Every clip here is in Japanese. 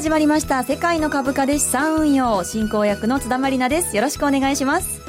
あ始まりました。世界の株価で資産運用。進行役の津田まりなです。よろしくお願いします。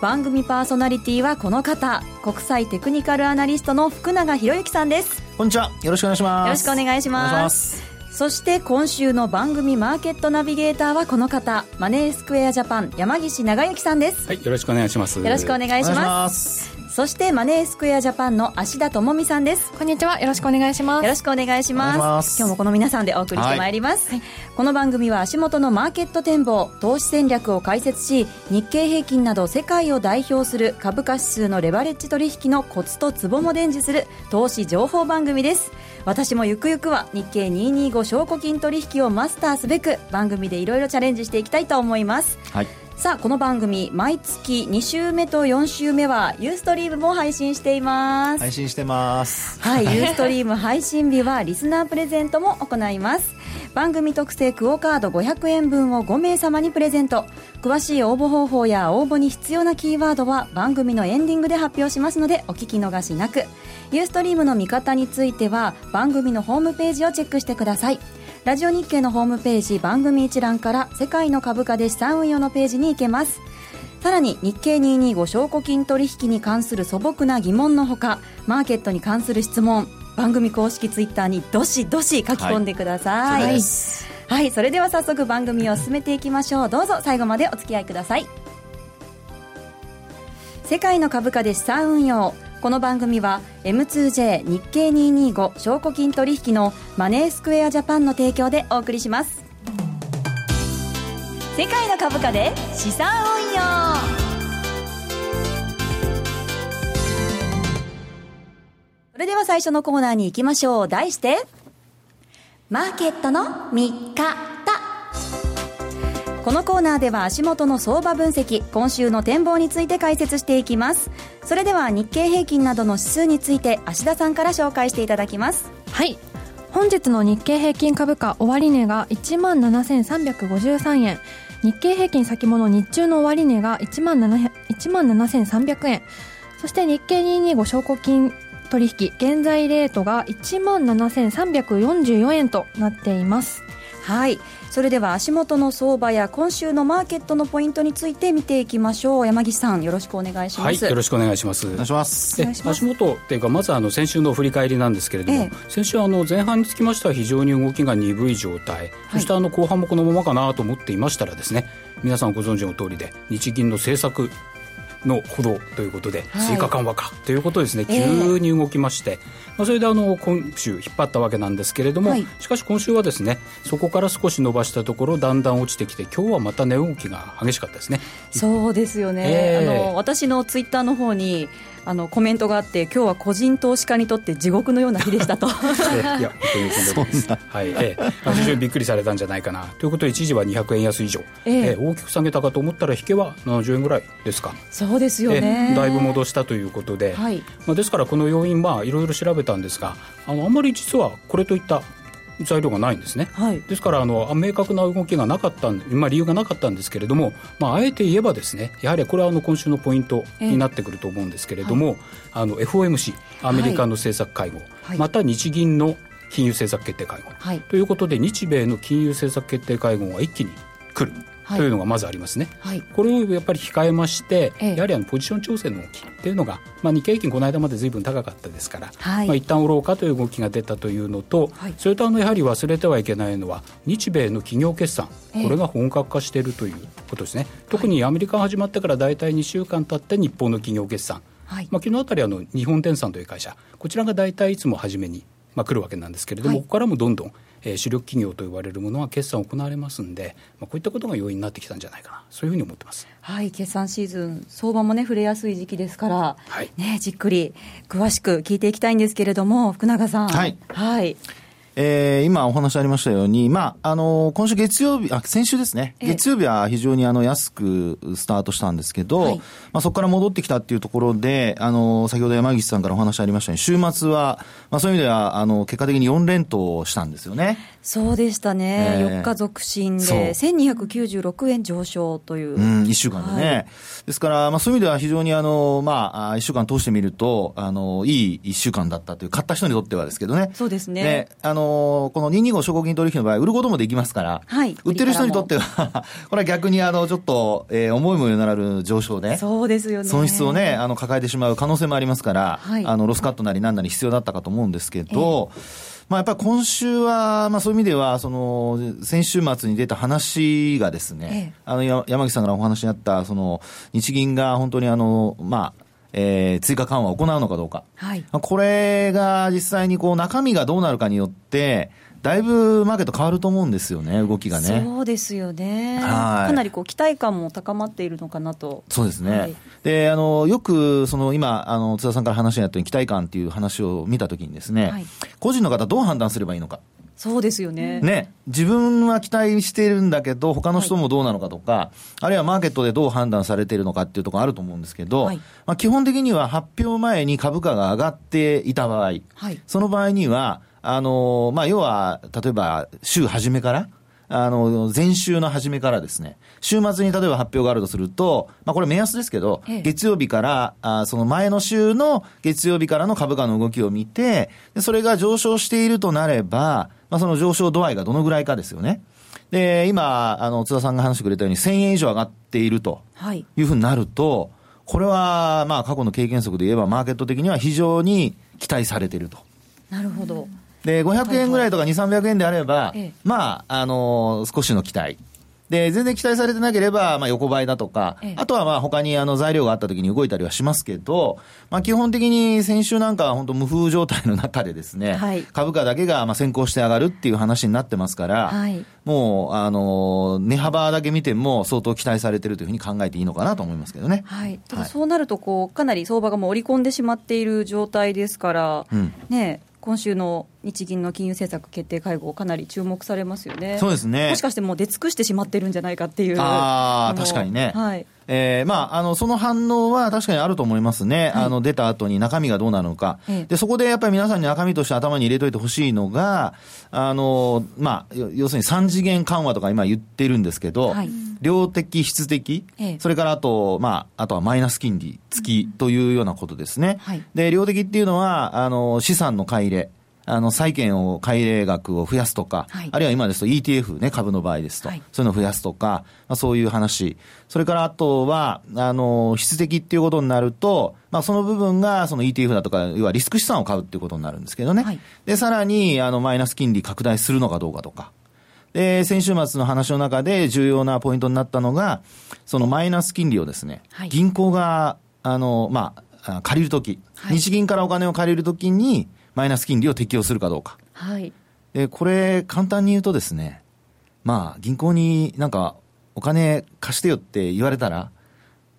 番組パーソナリティはこの方。国際テクニカルアナリストの福永博之さんです。こんにちは。よろしくお願いします。よろしくお願いします。そして今週の番組マーケットナビゲーターはこの方。マネースクエアジャパン山岸長之さんです。はいよろしくお願いします。よろしくお願いしますそしてマネースクエアジャパンの芦田智美さんです。こんにちは。よろしくお願いします。よろしくお願いします。今日もこの皆さんでお送りしてまいります、はい、この番組は足元のマーケット展望投資戦略を解説し日経平均など世界を代表する株価指数のレバレッジ取引のコツとツボも伝授する投資情報番組です。私もゆくゆくは日経225証拠金取引をマスターすべく番組でいろいろチャレンジしていきたいと思います、はいさあこの番組毎月2週目と4週目はユーストリームも配信しています。配信してます。はいユーストリーム配信日はリスナープレゼントも行います。番組特製クオカード500円分を5名様にプレゼント。詳しい応募方法や応募に必要なキーワードは番組のエンディングで発表しますのでお聞き逃しなく。ユーストリームの見方については番組のホームページをチェックしてくださいラジオ日経のホームページ番組一覧から世界の株価で資産運用のページに行けます。さらに日経225証拠金取引に関する素朴な疑問のほかマーケットに関する質問番組公式ツイッターにどしどし書き込んでください、はい、はい、それでは早速番組を進めていきましょう。どうぞ最後までお付き合いください。世界の株価で資産運用この番組は M2J 日経225証拠金取引のマネースクエアジャパンの提供でお送りします。世界の株価で資産運用。それでは最初のコーナーに行きましょう。題してマーケットの見方このコーナーでは足元の相場分析今週の展望について解説していきます。それでは日経平均などの指数について芦田さんから紹介していただきます。はい。本日の日経平均株価終値が1万7353円。日経平均先物日中の終値が1万7300円。そして日経225証拠金取引現在レートが1万7344円となっています。はい。それでは足元の相場や今週のマーケットのポイントについて見ていきましょう。山岸さんよろしくお願いします、はい、よろしくお願いします。お願いします。足元っていうかまずあの先週の振り返りなんですけれども、ええ、先週あの前半につきましては非常に動きが鈍い状態、はい、そしてあの後半もこのままかなと思っていましたらですね皆さんご存知の通りで日銀の政策のほどということで、追加緩和かということですね、急に動きまして、まあ、それであの今週引っ張ったわけなんですけれども、しかし今週はですねそこから少し伸ばしたところだんだん落ちてきて今日はまた値動きが激しかったですね。そうですよね、えー、あの私のツイッターの方にあのコメントがあって今日は個人投資家にとって地獄のような日でしたと。いや本当にそんなです、はいええ、非常にびっくりされたんじゃないかな。ということで一時は200円安以上、ええ。大きく下げたかと思ったら引けは70円ぐらいですか。そうですよね、だいぶ戻したということで、はい。まあ、ですからこの要因まあいろいろ調べたんですがあのあんまり実はこれといった材料がないんですね、はい、ですからあの明確な動きがなかったまあ、理由がなかったんですけれども、まあ、あえて言えばですねやはりこれはあの今週のポイントになってくると思うんですけれども、えーはい、あの FOMC アメリカの政策会合、はい、また日銀の金融政策決定会合、ということで日米の金融政策決定会合が一気に来る。というのがまずありますね、はい、これをやっぱり控えまして、ええ、やはりあのポジション調整の動きっていうのが、まあ、日経平均この間までずいぶん高かったですから、はい。まあ、一旦売ろうかという動きが出たというのと、はい、それとあのやはり忘れてはいけないのは日米の企業決算、これが本格化しているということですね、特にアメリカが始まってから大体2週間経って日本の企業決算、はい。まあ、昨日あたりあの日本電産という会社。こちらが大体いつも初めに、まあ、来るわけなんですけれども、ここからもどんどんえー、主力企業と呼ばれるものは決算行われますんで、まあ、こういったことが要因になってきたんじゃないかな、そういうふうに思ってます。はい、決算シーズン、相場もね、触れやすい時期ですから、はい、ね、じっくり詳しく聞いていきたいんですけれども、福永さん。はい。はいえー、今お話ありましたように、まあ、あの、今週月曜日、あ、先週ですね。月曜日は非常にあの、安くスタートしたんですけど、はい、まあ、そこから戻ってきたっていうところで、あの、先ほど山岸さんからお話ありましたように、週末は、まあ、そういう意味では、あの、結果的に4連投したんですよね。そうでしたね。えー、4日続伸で、1296円上昇という。うん、1週間でね。はい、ですから、まあ、そういう意味では非常にあの、まあ、1週間通してみると、あの、いい1週間だったという、買った人にとってはですけどね。そうですね。あの、の、この225証拠金取引の場合、売ることもできますから、はい、売ってる人にとってはこれは逆に、あの、ちょっと、えー、思いもよなる上昇で、そうですよね。損失をね、あの、抱えてしまう可能性もありますから、はい、あの、ロスカットなりなんなり必要だったかと思うんですけど、えーまあ、やっぱり今週は、まあ、そういう意味では、その先週末に出た話がですね、ええ、あの山口さんからお話にあった、その日銀が本当にあの、まあ、えー、追加緩和を行うのかどうか、はい、これが実際にこう中身がどうなるかによって、だいぶマーケット変わると思うんですよね、動きがね。そうですよね。かなりこう期待感も高まっているのかなと。そうですね。はい、で、あの、よく、その今、あの、津田さんから話にあったように期待感っていう話を見たときにですね、はい、個人の方どう判断すればいいのか。そうですよね。ね。自分は期待しているんだけど、他の人もどうなのかとか、はい、あるいはマーケットでどう判断されているのかっていうところあると思うんですけど、はい、まあ、基本的には発表前に株価が上がっていた場合、はい、その場合には、あの、まあ、要は、例えば、週初めから、あの、前週の初めからですね、週末に例えば発表があるとすると、まあこれ目安ですけど、ええ、月曜日から、あその前の週の月曜日からの株価の動きを見て、でそれが上昇しているとなれば、まあその上昇度合いがどのぐらいかですよね。で、今、あの、津田さんが話してくれたように1000円以上上がっているというふうになると、はい、これは、まあ過去の経験則で言えばマーケット的には非常に期待されていると。なるほど。で、500円ぐらいとか2、300円であれば、まあ、あのー、少しの期待。で、全然期待されてなければ、まあ、横ばいだとか、あとはまあ、他にあの材料があった時に動いたりはしますけど、まあ、基本的に先週なんかは本当無風状態の中でですね、はい、株価だけがまあ先行して上がるっていう話になってますから、はい、もう、あの、値幅だけ見ても相当期待されてるというふうに考えていいのかなと思いますけどね。はい。ただそうなると、こう、かなり相場がもう織り込んでしまっている状態ですから、うん、ね、今週の日銀の金融政策決定会合、かなり注目されますよね。そうですね。もしかしてもう出尽くしてしまってるんじゃないかっていう。ああ、確かにね。はい。えー、まあ、あの、その反応は確かにあると思いますね。はい、あの、出た後に中身がどうなるのか。ええ、で、そこでやっぱり皆さんに中身として頭に入れといてほしいのが、あの、まあ、要するに3次元緩和とか今言ってるんですけど、はい、量的、質的、ええ、それからあと、まあ、あとはマイナス金利付きというようなことですね。はい、で、量的っていうのは、あの、資産の買い入れ。あの、債券を買い入れ額を増やすとか、はい、あるいは今ですと ETF ね、株の場合ですと、はい、そういうのを増やすとか、まあ、そういう話。それからあとは、あの、質的っていうことになると、まあ、その部分が、その ETF だとか、要はリスク資産を買うっていうことになるんですけどね。はい、で、さらに、あの、マイナス金利拡大するのかどうかとか。で、先週末の話の中で重要なポイントになったのが、そのマイナス金利をですね、銀行が、あの、まあ、借りるとき、日銀からお金を借りるときに、マイナス金利を適用するかどうか。はい。で、これ、簡単に言うとですね、まあ、銀行になんか、お金貸してよって言われたら、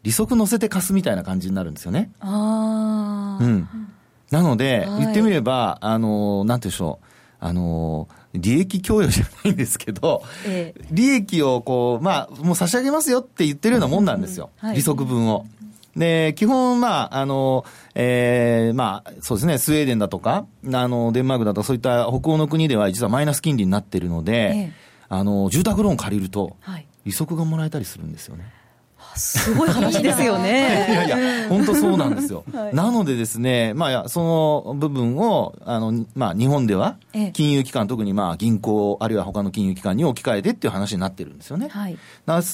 利息乗せて貸すみたいな感じになるんですよね。ああ。うん。なので、はい、言ってみれば、あの、なんていうんでしょう。あの、利益供与じゃないんですけど、ええ、利益をこう、まあ、もう差し上げますよって言ってるようなもんなんですよ。はい、利息分を。で、基本、まあ、あの、えー、まあ、そうですね、スウェーデンだとか、あの、デンマークだとか、そういった北欧の国では実はマイナス金利になっているので、ええ、あの、住宅ローン借りると、利息がもらえたりするんですよね。すごい話ですよね。いやいや、本当そうなんですよ。はい、なのでですね、まあ、その部分を、あの、まあ、日本では、金融機関、特にまあ、銀行、あるいは他の金融機関に置き換えてっていう話になってるんですよね。はい。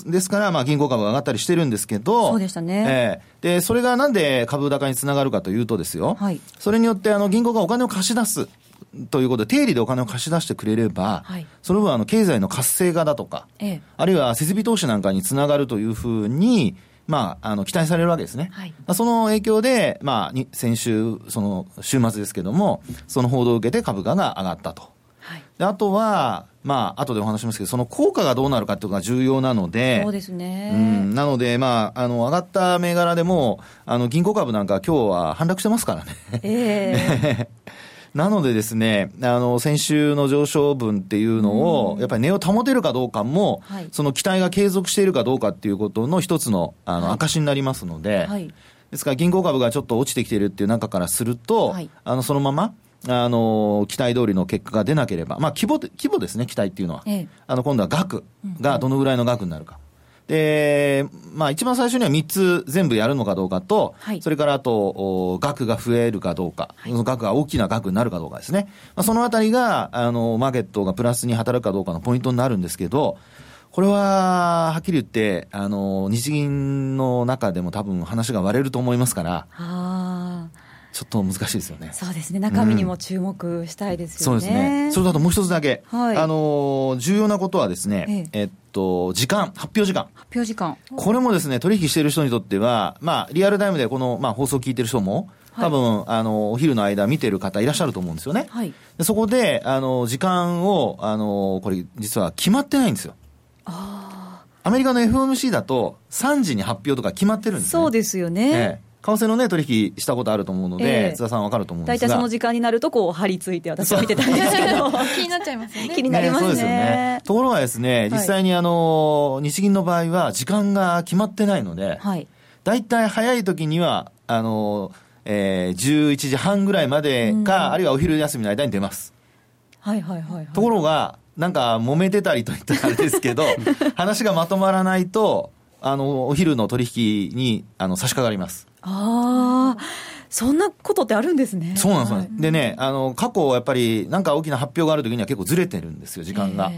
ですから、まあ、銀行株が上がったりしてるんですけど、そうでしたね。えー、で、それがなんで株高につながるかというとですよ、はい。それによって、あの、銀行がお金を貸し出す。ということで、定理でお金を貸し出してくれれば、はい、その分、あの、経済の活性化だとか、ええ、あるいは設備投資なんかにつながるというふうに、まあ、あの、期待されるわけですね。はい、その影響で、まあ、先週、その、週末ですけども、その報道を受けて株価が上がったと。はい、であとは、まあ、後でお話しますけど、その効果がどうなるかっていうのが重要なので、そうですね。うん、なので、まあ、あの、上がった銘柄でも、あの、銀行株なんか今日は反落してますからね。ええー なのでですね、あの、先週の上昇分っていうのを、やっぱり値を保てるかどうかも、はい、その期待が継続しているかどうかっていうことの一つの、あの、証になりますので、はい、ですから銀行株がちょっと落ちてきているっていう中からすると、はい、あの、そのまま、あの、期待通りの結果が出なければ、まあ、規模、規模ですね、期待っていうのは。ええ、あの、今度は額がどのぐらいの額になるか。で、まあ一番最初には3つ全部やるのかどうかと、はい、それからあと、額が増えるかどうか、はい、その額が大きな額になるかどうかですね。まあ、そのあたりが、あの、マーケットがプラスに働くかどうかのポイントになるんですけど、これは、はっきり言って、あの、日銀の中でも多分話が割れると思いますから、ちょっと難しいですよね。そうですね。中身にも注目したいですよね。うん、そうですね。それとあともう一つだけ。はい、あの、重要なことはですね、えええっと、時間、発表時間。発表時間。これもですね、取引している人にとっては、まあ、リアルタイムでこの、まあ、放送を聞いてる人も、多分、はい、あの、お昼の間見てる方いらっしゃると思うんですよね。はい。でそこで、あの、時間を、あの、これ、実は決まってないんですよ。ああ。アメリカの FOMC だと、3時に発表とか決まってるんですね。そうですよね。ええ為替のね、取引したことあると思うので、えー、津田さんわかると思うんですが。大体その時間になると、こう、張り付いて私は見てたんですけど。気になっちゃいますよね。気になりますね。ねそうですよね。ところがですね、実際にあの、日銀の場合は時間が決まってないので、はい。大体早い時には、あの、えー、11時半ぐらいまでか、あるいはお昼休みの間に出ます。はいはいはい、はい、ところが、なんか揉めてたりといったらあれですけど、話がまとまらないと、あの、お昼の取引に、あの、差し掛かります。ああ。そんなことってあるんですね。そうなんですよ、はい、でね、あの、過去やっぱり、なんか大きな発表があるときには結構ずれてるんですよ、時間が。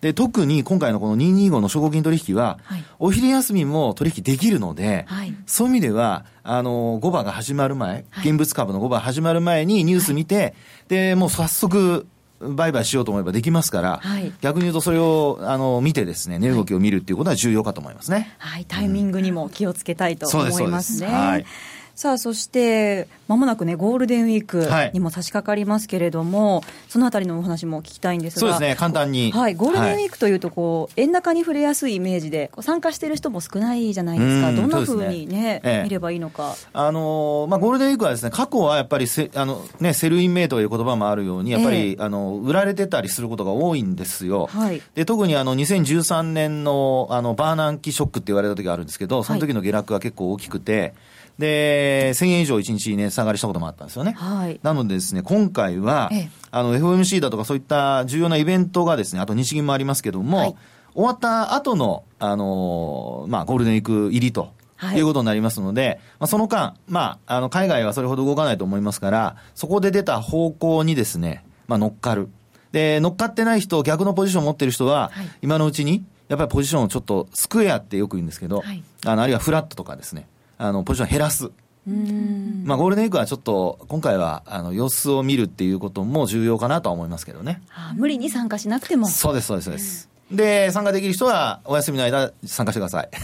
で、特に今回のこの225の証拠金取引は、はい、お昼休みも取引できるので、はい、そういう意味では、あの、5番が始まる前、現物株の5番始まる前にニュース見て、で、もう早速、売買しようと思えばできますから、はい、逆に言うとそれをあの見てですね、値動きを見るっていうことは重要かと思いますね。はい、タイミングにも気をつけたいと思いますね。うん、はいさあ、そして、まもなくね、ゴールデンウィークにも差し掛かりますけれども、はい、そのあたりのお話も聞きたいんですが。そうですね、簡単に。はい、ゴールデンウィークというと、こう、円高に振れやすいイメージで、参加している人も少ないじゃないですか。どんなふうにね、ね見ればいいのか。あのまあ、ゴールデンウィークはですね、過去はやっぱりせ、あの、ね、 Sell in May という言葉もあるように、やっぱり、えー、あの、売られてたりすることが多いんですよ。はい。で、特にあの、2013年の、あの、バーナンキショックって言われた時があるんですけど、その時の下落が結構大きくて、はいで、1000円以上1日ね、下がりしたこともあったんですよね。はい。なのでですね、今回は、ええ、あの、FOMC だとかそういった重要なイベントがですね、あと日銀もありますけども、はい、終わった後の、あのまあ、ゴールデンウィーク入りと。はい、いうことになりますので、まあ、その間、まあ、あの、海外はそれほど動かないと思いますから、そこで出た方向にですね、まあ、乗っかる。で、乗っかってない人、逆のポジションを持ってる人は、はい、今のうちに、やっぱりポジションをちょっとスクエアってよく言うんですけど、はい、あの、あるいはフラットとかですね、あの、ポジション減らす。まあ、ゴールデンウィークはちょっと、今回は、あの、様子を見るっていうことも重要かなとは思いますけどね。あ無理に参加しなくても。そうです、そうです、そうです。で、参加できる人は、お休みの間、参加してください。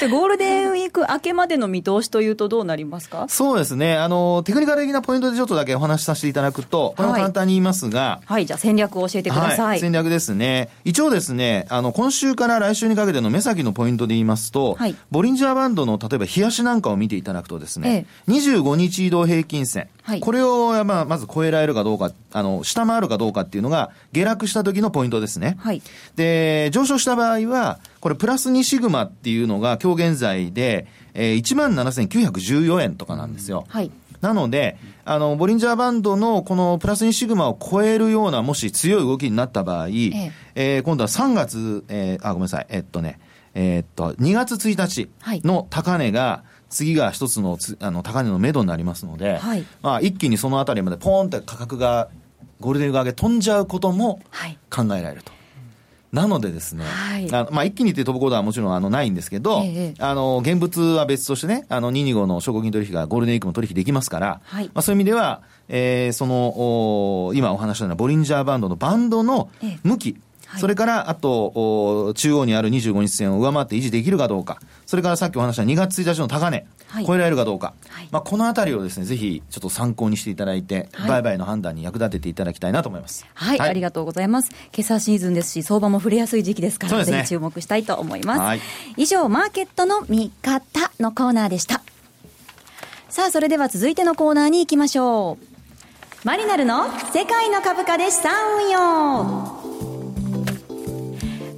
で、ゴールデンウィーク明けまでの見通しというと、どうなりますか？そうですね。あの、テクニカル的なポイントでちょっとだけお話しさせていただくと、これも簡単に言いますが、はい、はい、じゃあ戦略を教えてください。はい、戦略ですね。一応ですね、あの、今週から来週にかけての目先のポイントで言いますと、はい、ボリンジャーバンドの、例えば、冷やしなんかを見ていただくとですね、ええ、25日移動平均線、はい、これを、まあ、まず超えられるかどうか、あの、下回るかどうかっていうのが、下落した時のポイントですね。はい。で、上昇した場合は、これプラス2シグマっていうのが今日現在で、えー、17,914円とかなんですよ。はい。なので、あの、ボリンジャーバンドのこのプラス2シグマを超えるような、もし強い動きになった場合、えええー、今度は3月、えー、あ、ごめんなさい、えっとね、えー、っと、2月1日の高値が、はい次が一つのつあの高値の目処になりますので、はい、まあ、一気にそのあたりまでポーンって価格がゴールデンウィーク上げ飛んじゃうことも考えられると。はいなのでですね、はい、あまあ、一気にって飛ぶことはもちろんあのないんですけど、ええ、あの、現物は別としてね、あの、225の証拠金取引がゴールデンウィークも取引できますから、はい、まあ、そういう意味では、えー、その、お今お話したようなボリンジャーバンドのバンドの向き、はい、それから、あと、中央にある25日線を上回って維持できるかどうか、それからさっきお話した2月1日の高値、はい、超えられるかどうか、はい、まあ、このあたりをですね、ぜひちょっと参考にしていただいて、売買の判断に役立てていただきたいなと思います。はい、ありがとうございます。今朝シーズンですし、相場も触れやすい時期ですから、ね、ぜひ注目したいと思います。以上、マーケットの見方のコーナーでした。さあ、それでは続いてのコーナーに行きましょう。マリナルの世界の株価で資産運用。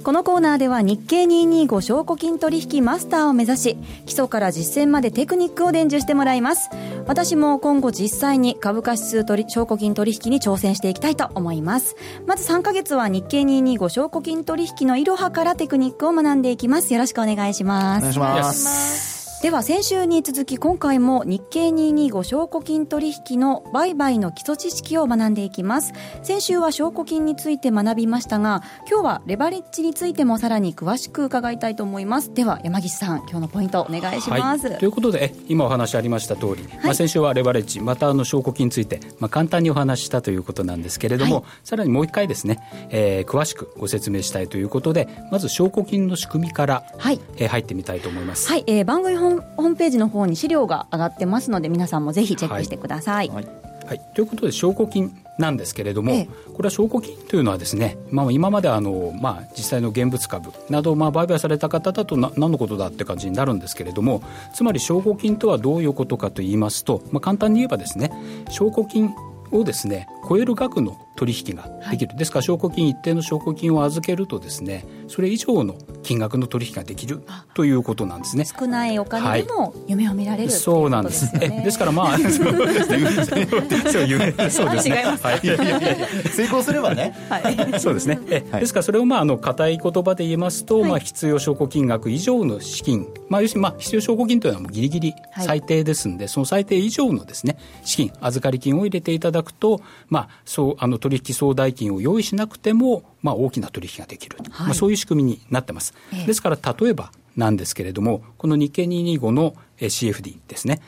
このコーナーでは日経225証拠金取引マスターを目指し基礎から実践までテクニックを伝授してもらいます。私も今後実際に株価指数取証拠金取引に挑戦していきたいと思います。まず3ヶ月は日経225証拠金取引のいろはからテクニックを学んでいきます。よろしくお願いします。お願いしますでは先週に続き今回も日経225証拠金取引の売買の基礎知識を学んでいきます。先週は証拠金について学びましたが今日はレバレッジについてもさらに詳しく伺いたいと思います。では山岸さん今日のポイントお願いします、はい、ということで今お話ありました通り、はい、まあ、先週はレバレッジまたあの証拠金について、まあ、簡単にお話したということなんですけれども、はい、さらにもう一回ですね、えー、詳しくご説明したいということでまず証拠金の仕組みから、はい。えー、入ってみたいと思います。はい、えー、番組ホームページのの方に資料が上がってますので皆さんもぜひチェックしてください。はい、はい、ということで証拠金なんですけれども、ええ、これは証拠金というのはですね、まあ、今まであの、まあ、実際の現物株など、まあ、売買された方だとな何のことだって感じになるんですけれどもつまり証拠金とはどういうことかと言いますと、まあ、簡単に言えばですね証拠金をですね超える額の取引ができる、はい、ですから証拠金一定の証拠金を預けるとですねそれ以上の金額の取引ができるということなんですね。少ないお金でも夢を見られる、はい、そうなんです。えですからまあ そうですね。そうですね、はい、成功すればね、はい、そうですね。え、ですからそれをまああの硬い言葉で言いますと、まあ、必要証拠金額以上の資金、まあ、要するにまあ必要証拠金というのはもうギリギリ最低ですんで、その最低以上のですね資金預かり金を入れていただくとまあそうあの取引総代金を用意しなくても、まあ、大きな取引ができる、はい、まあ、そういう仕組みになってます。えですから例えばなんですけれども、この日経225の CFD ですね、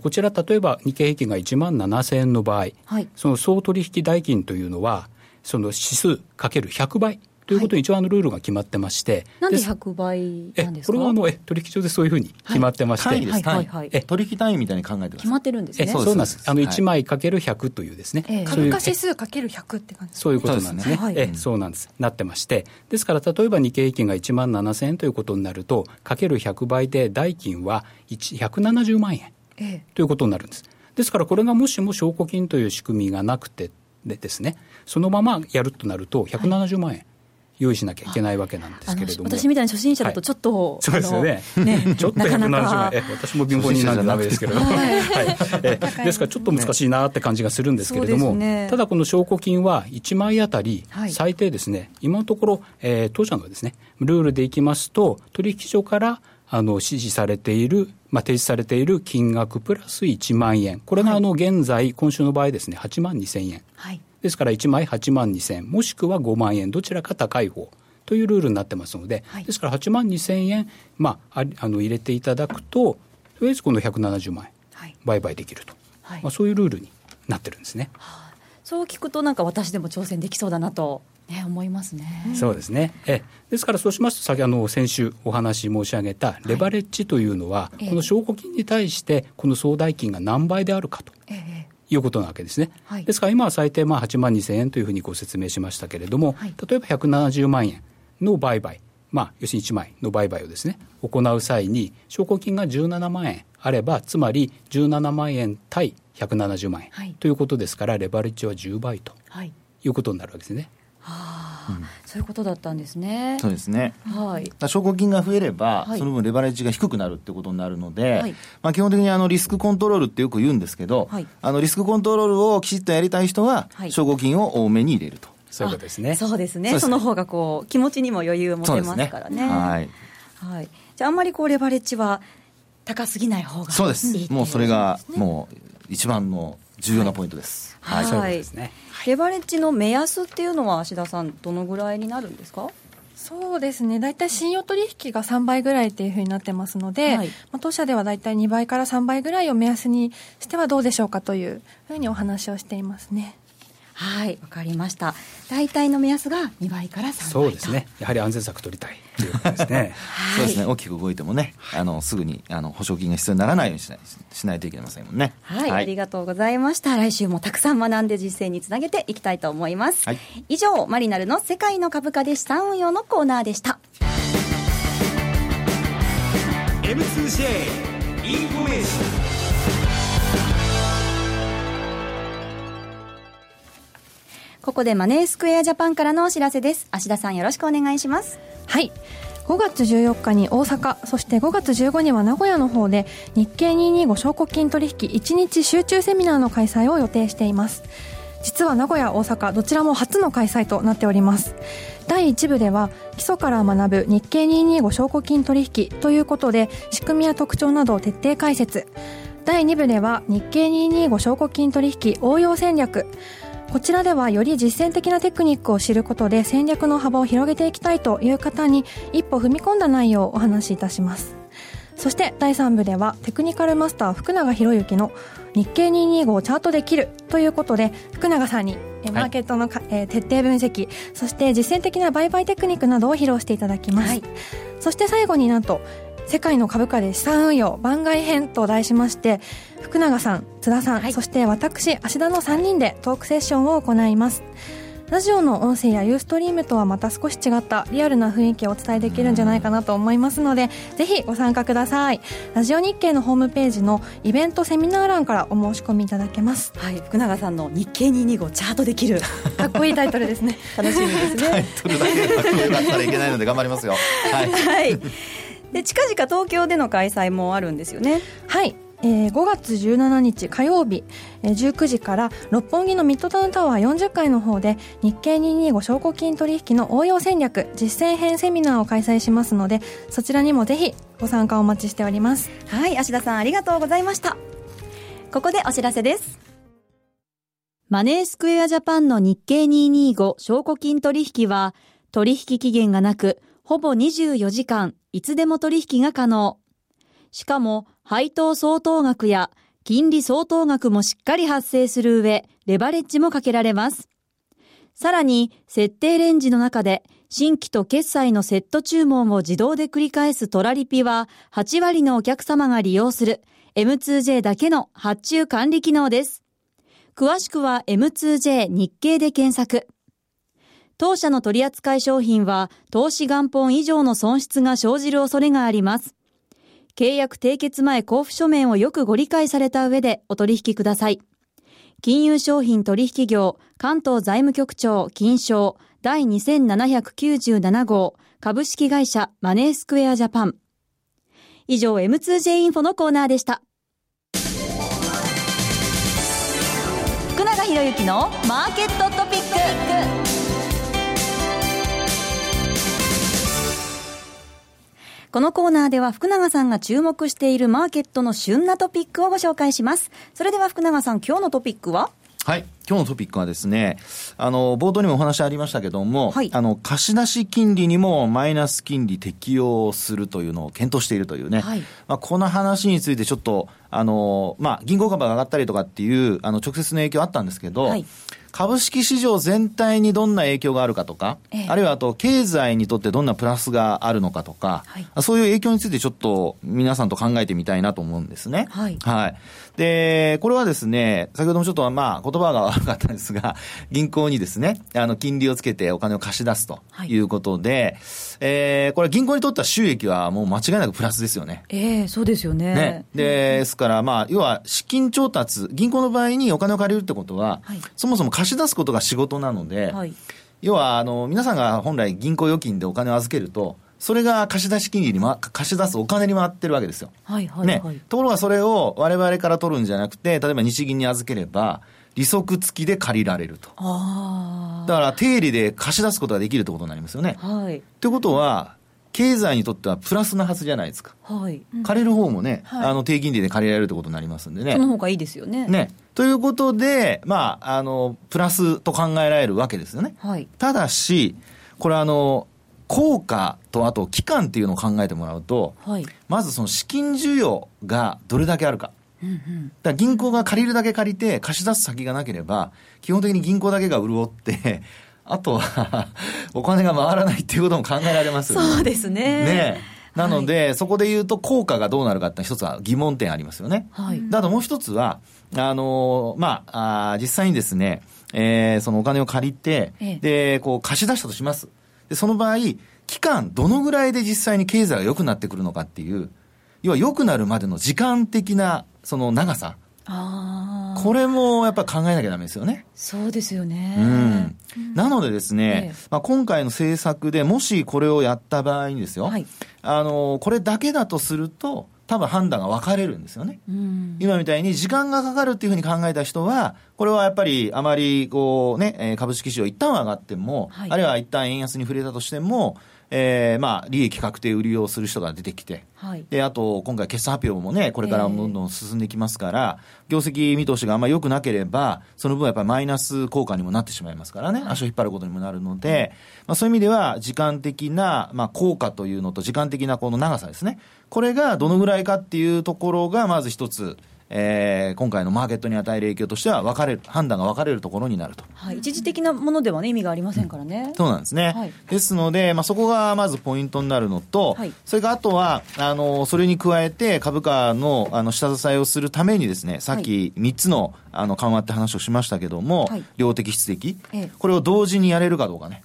こちら例えば日経平均が1万7000円の場合、はい、その総取引代金というのは、その指数かける100倍ということに一応あのルールが決まってまして、なんで100倍なんですか？これはあのえ取引所でそういうふうに決まってまして、はい、はい。はいはい、え。取引単位みたいに考えて決まってるんですね。そうなんです。あの1枚かける100というですね、え株価指数かける100って感じそういうことなんですね。すねえそうなんです。なってまして、ですから例えば日経平均が1万7000円ということになると、かける100倍で代金は170万円、えということになるんです。ですからこれがもしも証拠金という仕組みがなくてでですね、そのままやるとなると170万円。はい用意しなきゃいけないわけなんですけれども。私みたいな初心者だとちょっと、はい、そうですよね。ね ちょっと170万円私も貧乏人なんでダメですけれども、はい、えですからちょっと難しいなって感じがするんですけれども、ね、ただこの証拠金は1枚あたり最低ですね、はい、今のところ、えー、当社のですねルールでいきますと取引所からあの指示されている、まあ、提示されている金額プラス1万円、これがあの現在、今週の場合ですね、8万2000円、はい、ですから1枚8万2000円、もしくは5万円、どちらか高い方というルールになってますので、はい、ですから8万2000円、まあ、あの入れていただくと、とりあえずこの170万円、売買できると、はい、まあ、そういうルールになってるんですね。はあ、そう聞くと、なんか私でも挑戦できそうだなと。ね、思いますね、そうですね。えですからそうしますと先あの先週お話申し上げたレバレッジというのは、はい、この証拠金に対してこの総代金が何倍であるかと、えいうことなわけですね。はい、ですから今は最低まあ8万2000円というふうにご説明しましたけれども、はい、例えば170万円の売買、まあ、要するに1枚の売買をですね、行う際に、証拠金が17万円あれば、つまり17万円対170万円、はい、ということですから、レバレッジは10倍ということになるわけですね。はあ、うん、そういうことだったんですね。そうですね。はい。証拠金が増えれば、はい、その分レバレッジが低くなるってことになるので、はい、まあ基本的にあのリスクコントロールってよく言うんですけど、はい、あのリスクコントロールをきちっとやりたい人は、証拠金を多めに入れると。そういうことですね。そうですね。その方がこう気持ちにも余裕を持てますからね。ねはい。はい。じゃああんまりこうレバレッジは高すぎない方がいいそうです。もうそれがもう一番の重要なポイントです。はい。はい、ね、レバレッジの目安っていうのは芦田さんどのぐらいになるんですか？そうですね大体信用取引が3倍ぐらいっていうふうになってますので、はい、まあ、当社では大体2倍から3倍ぐらいを目安にしてはどうでしょうかというふうにお話をしていますね。はいわかりました。大体の目安が2倍から3倍そうですね。やはり安全策取りたいということですね。はい、そうですね。大きく動いてもねあのすぐにあの保証金が必要にならないようにしないしないといけませんもんね、はい、はい、ありがとうございました。来週もたくさん学んで実践につなげていきたいと思います、はい、以上マリナルの世界の株価で資産運用のコーナーでした。M2J インフォメーションここでマネースクエアジャパンからのお知らせです。芦田さんよろしくお願いします。はい。5月14日に大阪そして5月15日には名古屋の方で日経225証拠金取引1日集中セミナーの開催を予定しています。実は名古屋大阪どちらも初の開催となっております。第1部では基礎から学ぶ日経225証拠金取引ということで仕組みや特徴などを徹底解説。第2部では日経225証拠金取引応用戦略。こちらではより実践的なテクニックを知ることで戦略の幅を広げていきたいという方に一歩踏み込んだ内容をお話しいたします。そして第3部ではテクニカルマスター福永博之の日経225をチャートできるということで福永さんにマーケットの、はい、えー、徹底分析そして実践的な売買テクニックなどを披露していただきます、はい、そして最後になんと世界の株価で資産運用番外編と題しまして福永さん津田さん、はい、そして私芦田の3人でトークセッションを行います。ラジオの音声やユーストリームとはまた少し違ったリアルな雰囲気をお伝えできるんじゃないかなと思いますのでぜひご参加ください。ラジオ日経のホームページのイベントセミナー欄からお申し込みいただけます。はい。福永さんの日経225チャートできる。かっこいいタイトルですね。楽しみですね。タイトルだけかっこよかったらいけないので頑張りますよ。はい、はいで近々東京での開催もあるんですよね。はい。えー、5月17日火曜日、えー、19時から六本木のミッドタウンタワー40階の方で日経225証拠金取引の応用戦略実践編セミナーを開催しますのでそちらにもぜひご参加お待ちしております。はい芦田さんありがとうございました。ここでお知らせです。マネースクエアジャパンの日経225証拠金取引は取引期限がなくほぼ24時間いつでも取引が可能しかも配当相当額や金利相当額もしっかり発生する上、レバレッジもかけられます。さらに、設定レンジの中で、新規と決済のセット注文を自動で繰り返すトラリピは、8割のお客様が利用する M2J だけの発注管理機能です。詳しくは M2J 日経で検索。当社の取扱い商品は、投資元本以上の損失が生じる恐れがあります。契約締結前交付書面をよくご理解された上でお取引ください。金融商品取引業関東財務局長金賞第2797号株式会社マネースクエアジャパン。以上 M2J インフォのコーナーでした。福永博之のマーケットトピック。このコーナーでは福永さんが注目しているマーケットの旬なトピックをご紹介します。それでは福永さん、今日のトピックは？はい。今日のトピックはですね、あの、冒頭にもお話ありましたけども、はい、あの、貸し出し金利にもマイナス金利適用するというのを検討しているというね、はい、まあ、この話についてちょっと、あの、まあ、銀行株が上がったりとかっていう、あの、直接の影響あったんですけど、はい株式市場全体にどんな影響があるかとか、ええ、あるいはあと経済にとってどんなプラスがあるのかとか、はい、そういう影響についてちょっと皆さんと考えてみたいなと思うんですね。はい。はい。で、これはですね、先ほどもちょっとまあ言葉が悪かったんですが、銀行にですね、あの金利をつけてお金を貸し出すということで、はい、えー、これ銀行にとっては収益はもう間違いなくプラスですよね。ええー、そうですよね。ね。ですからまあ、要は資金調達、銀行の場合にお金を借りるってことは、はい、そもそも貸し出すことが仕事なので、はい、要はあの皆さんが本来銀行預金でお金を預けると、それが貸し出し金利に、ま、貸し出すお金に回ってるわけですよ。はいはい、はい、ね。ところがそれを我々から取るんじゃなくて、例えば日銀に預ければ、利息付きで借りられると。あだから定利で貸し出すことができるってことになりますよね。はい。ということは、経済にとってはプラスなはずじゃないですか。はい。借りる方もね、はい、あの低金利で借りられるってことになりますんでね。その方がいいですよね。ね。ということで、まあ、あの、プラスと考えられるわけですよね。はい。ただし、これあの、効果とあと期間っていうのを考えてもらうと、はい、まずその資金需要がどれだけあるか。うんうん、だ銀行が借りるだけ借りて貸し出す先がなければ、基本的に銀行だけが潤って、あとは お金が回らないっていうことも考えられますよね。そうですね。ねなので、はい、そこで言うと効果がどうなるかって一つは疑問点ありますよね。はい。あともう一つは、あのー、まあ、あ実際にですね、えー、そのお金を借りて、ええ、で、こう貸し出したとします。で、その場合、期間、どのぐらいで実際に経済が良くなってくるのかっていう、要は良くなるまでの時間的な、その長さ。これもやっぱり考えなきゃダメですよね。そうですよね。うん。なのでですね、ええ、まあ、今回の政策でもしこれをやった場合にですよ、はい、あの、これだけだとすると、多分判断が分かれるんですよね。今みたいに時間がかかるっていうふうに考えた人は、これはやっぱりあまりこうね、株式市場一旦上がっても、はい、あるいは一旦円安に触れたとしても、えー、まあ、利益確定売りをする人が出てきて、はい、で、あと、今回決算発表もね、これからどんどん進んでいきますから、えー、業績見通しがあんまり良くなければ、その分やっぱりマイナス効果にもなってしまいますからね、はい、足を引っ張ることにもなるので、まあ、そういう意味では、時間的な、まあ、効果というのと、時間的なこの長さですね。これがどのぐらいかっていうところが、まず一つ、えー、今回のマーケットに与える影響としては分かれる判断が分かれるところになると、はい、一時的なものでは、ね、意味がありませんからね、うん、そうなんですね、はい、ですので、まあ、そこがまずポイントになるのと、はい、それからあとはあのそれに加えて株価のあの下支えをするためにですねさっき3つのあの緩和って話をしましたけども、量的質的、これを同時にやれるかどうかね。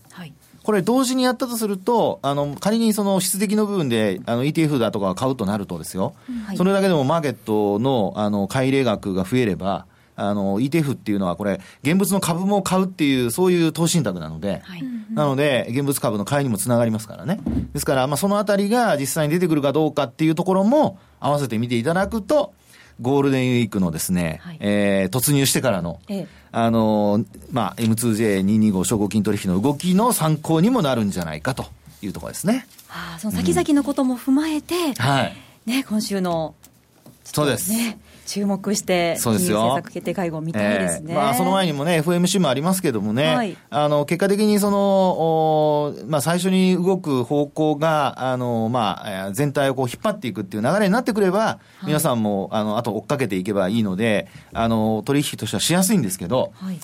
はいこれ同時にやったとすると、あの、仮にその質的の部分で、あの、ETF だとか買うとなるとですよ、はい、それだけでもマーケットの、あの、買い入れ額が増えれば、あの、ETF っていうのはこれ、現物の株も買うっていう、そういう投資信託なので、はい、なので、現物株の買いにもつながりますからね。ですから、まあ、そのあたりが実際に出てくるかどうかっていうところも、合わせて見ていただくと、ゴールデンウィークのですね、はい、えー、突入してからの、ええ、あの、まあ、M2J225 証拠金取引の動きの参考にもなるんじゃないかというところですね。はあ、その先々のことも踏まえて、うん、はい。ね、今週の、そうです。ね、注目して、金融政策決定会合見たいですね。えー、まあ、その前にもね、FMC もありますけどもね、はい、あの、結果的にその、おまあ、最初に動く方向が、あの、まあ、全体をこう引っ張っていくっていう流れになってくれば、皆さんも、あの、あと追っかけていけばいいので、あの、取引としてはしやすいんですけど、はい。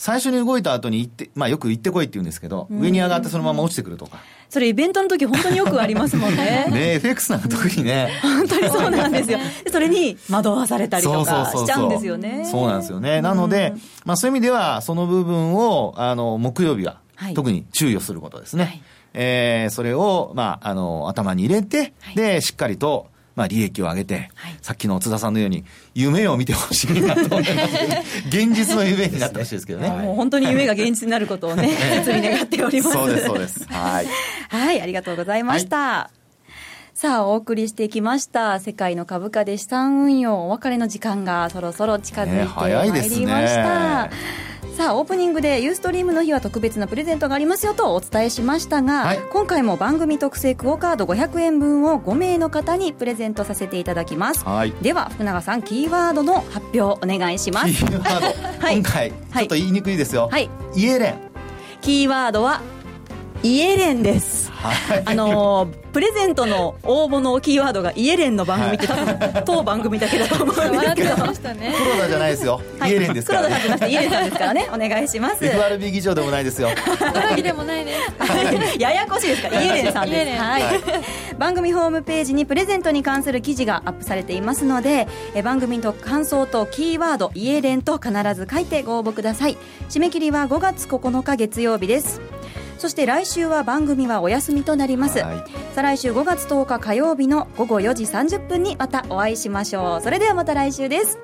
最初に動いた後に行って、まあよく行ってこいって言うんですけど、上に上がってそのまま落ちてくるとか。それイベントの時本当によくありますもんね。ね FX なんか特にね。本当にそうなんですよ。それに惑わされたりとかしちゃうんですよね。そうなんですよね。なので、まあそういう意味では、その部分を、あの、木曜日は、特に注意をすることですね。はい、えー、それを、まあ、あの、頭に入れて、で、しっかりと、まあ、利益を上げて、はい、さっきの津田さんのように、夢を見てほしいなと思います。現実の夢になってほしいですけどね。もう本当に夢が現実になることをね、切に願っております。そうです、そうです。はい。はい、ありがとうございました。はい。さあ、お送りしてきました。世界の株価で資産運用、お別れの時間がそろそろ近づいてまいりました。ねさあオープニングでユーストリームの日は特別なプレゼントがありますよとお伝えしましたが、はい、今回も番組特製クオカード500円分を5名の方にプレゼントさせていただきます、はい、では福永さんキーワードの発表お願いします。キーワード、はい、今回ちょっと言いにくいですよ、はい、イエレン。キーワードはイエレンです、はい、あのプレゼントの応募のキーワードがイエレンの番組って多分、当番組だけだと思うんですけど。黒田じゃないですよ、はい、イエレンですから、ね、黒田さんじゃなくてイエレンさんですからね。お願いします。FRB 議長でもないですよ。裏木でもないです、ややこしいですかイエレンさんです、はい、番組ホームページにプレゼントに関する記事がアップされていますのでえ番組と感想とキーワードイエレンと必ず書いてご応募ください。締め切りは5月9日月曜日ですそして来週は番組はお休みとなります、はい、再来週5月10日火曜日の午後4時30分にまたお会いしましょう。それではまた来週です。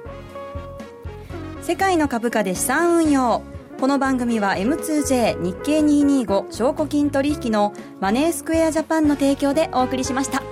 世界の株価で資産運用。この番組は M2J 日経225証拠金取引のマネースクエアジャパンの提供でお送りしました